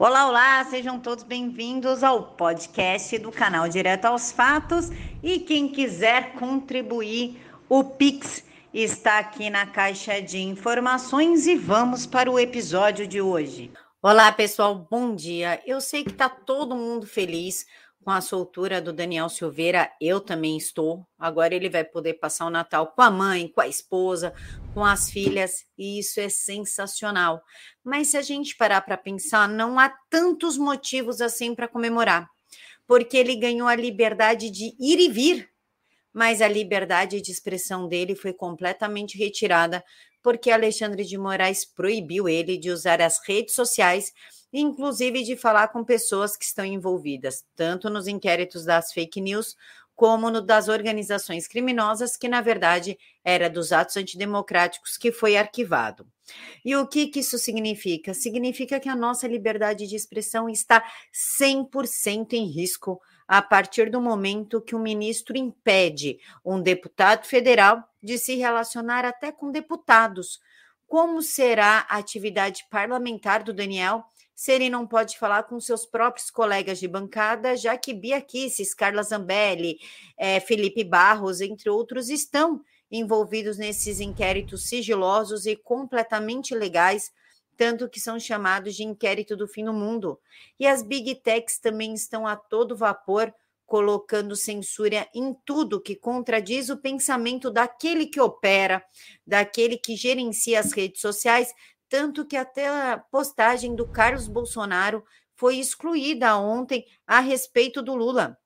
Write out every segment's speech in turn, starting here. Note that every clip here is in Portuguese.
Olá, olá, sejam todos bem-vindos ao podcast do canal Direto aos Fatos. E quem quiser contribuir, o Pix está aqui na caixa de informações e vamos para o episódio de hoje. Olá, pessoal, bom dia. Eu sei que está todo mundo feliz com a soltura do Daniel Silveira, eu também estou. Agora ele vai poder passar o Natal com a mãe, com a esposa, com as filhas, e isso é sensacional. Mas se a gente parar para pensar, não há tantos motivos assim para comemorar, porque ele ganhou a liberdade de ir e vir, mas a liberdade de expressão dele foi completamente retirada porque Alexandre de Moraes proibiu ele de usar as redes sociais inclusive de falar com pessoas que estão envolvidas, tanto nos inquéritos das fake news, como no das organizações criminosas, que na verdade era dos atos antidemocráticos que foi arquivado. E o que, que isso significa? Significa que a nossa liberdade de expressão está 100% em risco a partir do momento que o ministro impede um deputado federal de se relacionar até com deputados. Como será a atividade parlamentar do Daniel se ele não pode falar com seus próprios colegas de bancada, já que Bia Kisses, Carla Zambelli, é, Felipe Barros, entre outros, estão envolvidos nesses inquéritos sigilosos e completamente legais, tanto que são chamados de inquérito do fim do mundo. E as big techs também estão a todo vapor colocando censura em tudo que contradiz o pensamento daquele que opera, daquele que gerencia as redes sociais, tanto que até a postagem do Carlos Bolsonaro foi excluída ontem a respeito do Lula.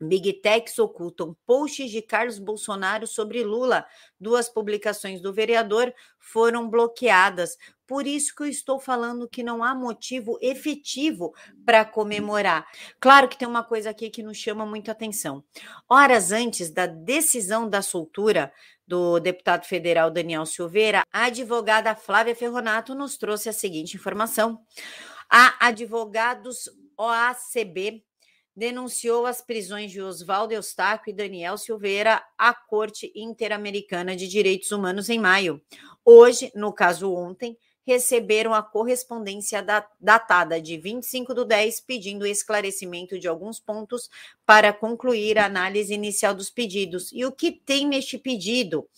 Big Techs ocultam posts de Carlos Bolsonaro sobre Lula. Duas publicações do vereador foram bloqueadas. Por isso que eu estou falando que não há motivo efetivo para comemorar. Claro que tem uma coisa aqui que nos chama muito atenção. Horas antes da decisão da soltura do deputado federal Daniel Silveira, a advogada Flávia Ferronato nos trouxe a seguinte informação. A advogados OACB denunciou as prisões de Oswaldo Eustáquio e Daniel Silveira à Corte Interamericana de Direitos Humanos em maio. Hoje, no caso ontem, receberam a correspondência datada de 25 do 10, pedindo esclarecimento de alguns pontos para concluir a análise inicial dos pedidos. E o que tem neste pedido?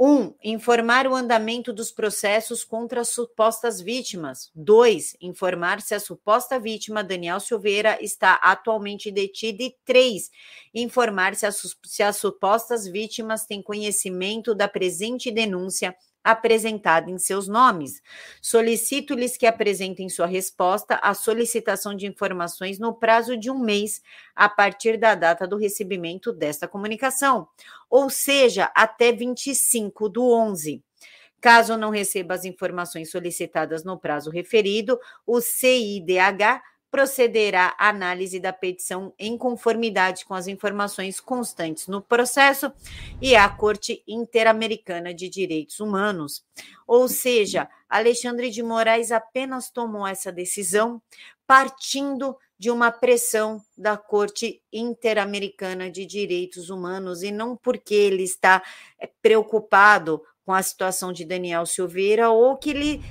Um, informar o andamento dos processos contra as supostas vítimas. Dois, informar se a suposta vítima, Daniel Silveira, está atualmente detida. E três, informar se as, se as supostas vítimas têm conhecimento da presente denúncia apresentada em seus nomes. Solicito-lhes que apresentem sua resposta à solicitação de informações no prazo de um mês a partir da data do recebimento desta comunicação, ou seja, até 25 do 11. Caso não receba as informações solicitadas no prazo referido, o CIDH procederá à análise da petição em conformidade com as informações constantes no processo e à Corte Interamericana de Direitos Humanos. Ou seja, Alexandre de Moraes apenas tomou essa decisão partindo de uma pressão da Corte Interamericana de Direitos Humanos e não porque ele está eh, preocupado com a situação de Daniel Silveira ou que ele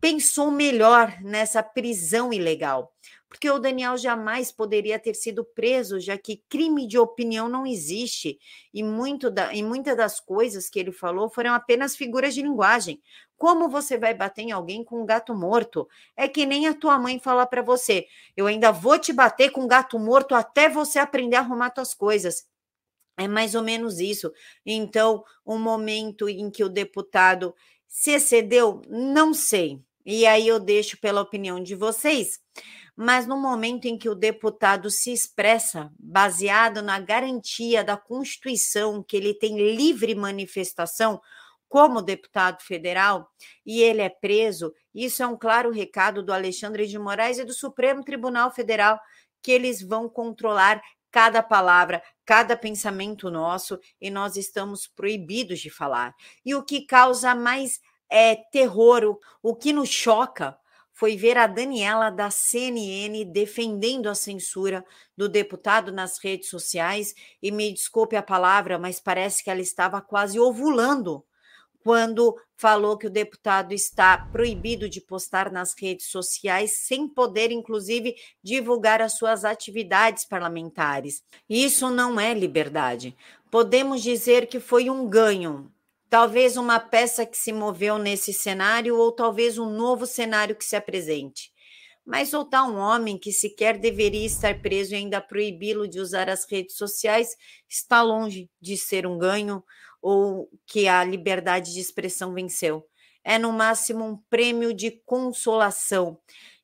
pensou melhor nessa prisão ilegal porque o Daniel jamais poderia ter sido preso, já que crime de opinião não existe, e, muito da, e muitas das coisas que ele falou foram apenas figuras de linguagem. Como você vai bater em alguém com um gato morto? É que nem a tua mãe falar para você: eu ainda vou te bater com um gato morto até você aprender a arrumar tuas coisas. É mais ou menos isso. Então, o um momento em que o deputado se excedeu, não sei. E aí eu deixo pela opinião de vocês mas no momento em que o deputado se expressa baseado na garantia da Constituição que ele tem livre manifestação como deputado federal e ele é preso, isso é um claro recado do Alexandre de Moraes e do Supremo Tribunal Federal que eles vão controlar cada palavra, cada pensamento nosso e nós estamos proibidos de falar. E o que causa mais é, terror, o, o que nos choca foi ver a Daniela da CNN defendendo a censura do deputado nas redes sociais. E me desculpe a palavra, mas parece que ela estava quase ovulando quando falou que o deputado está proibido de postar nas redes sociais, sem poder, inclusive, divulgar as suas atividades parlamentares. Isso não é liberdade. Podemos dizer que foi um ganho, talvez uma peça que se moveu nesse cenário, ou talvez um novo cenário que se apresente. Mas soltar um homem que sequer deveria estar preso e ainda proibi-lo de usar as redes sociais está longe de ser um ganho ou que a liberdade de expressão venceu. É no máximo um prêmio de consolação.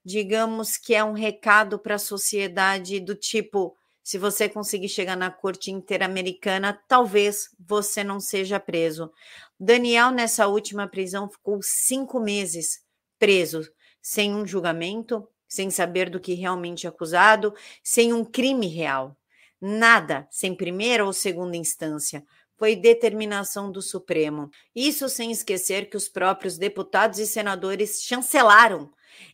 Digamos que é um recado para a sociedade do tipo: se você conseguir chegar na corte interamericana, talvez você não seja preso. Daniel, nessa última prisão, ficou cinco meses preso, sem um julgamento, sem saber do que realmente é acusado, sem um crime real. Nada, sem primeira ou segunda instância foi determinação do Supremo. Isso sem esquecer que os próprios deputados e senadores chancelaram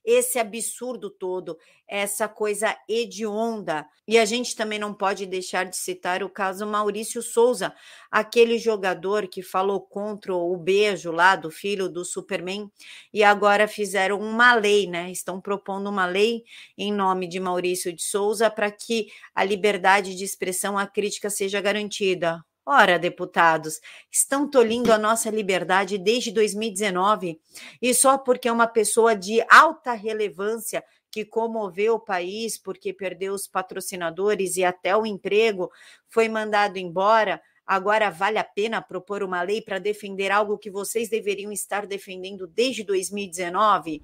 esse absurdo todo, essa coisa hedionda. E a gente também não pode deixar de citar o caso Maurício Souza, aquele jogador que falou contra o beijo lá do filho do Superman, e agora fizeram uma lei, né? Estão propondo uma lei em nome de Maurício de Souza para que a liberdade de expressão, a crítica seja garantida. Ora, deputados, estão tolhindo a nossa liberdade desde 2019 e só porque é uma pessoa de alta relevância que comoveu o país porque perdeu os patrocinadores e até o emprego, foi mandado embora. Agora vale a pena propor uma lei para defender algo que vocês deveriam estar defendendo desde 2019?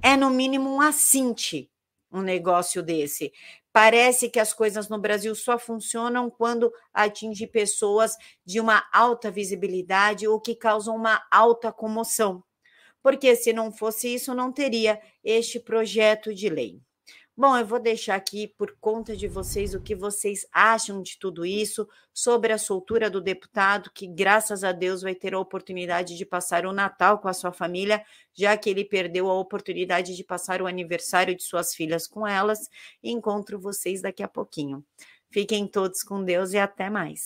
É no mínimo um assinte um negócio desse. Parece que as coisas no Brasil só funcionam quando atinge pessoas de uma alta visibilidade ou que causam uma alta comoção. Porque se não fosse isso, não teria este projeto de lei. Bom, eu vou deixar aqui por conta de vocês o que vocês acham de tudo isso, sobre a soltura do deputado, que graças a Deus vai ter a oportunidade de passar o Natal com a sua família, já que ele perdeu a oportunidade de passar o aniversário de suas filhas com elas. Encontro vocês daqui a pouquinho. Fiquem todos com Deus e até mais.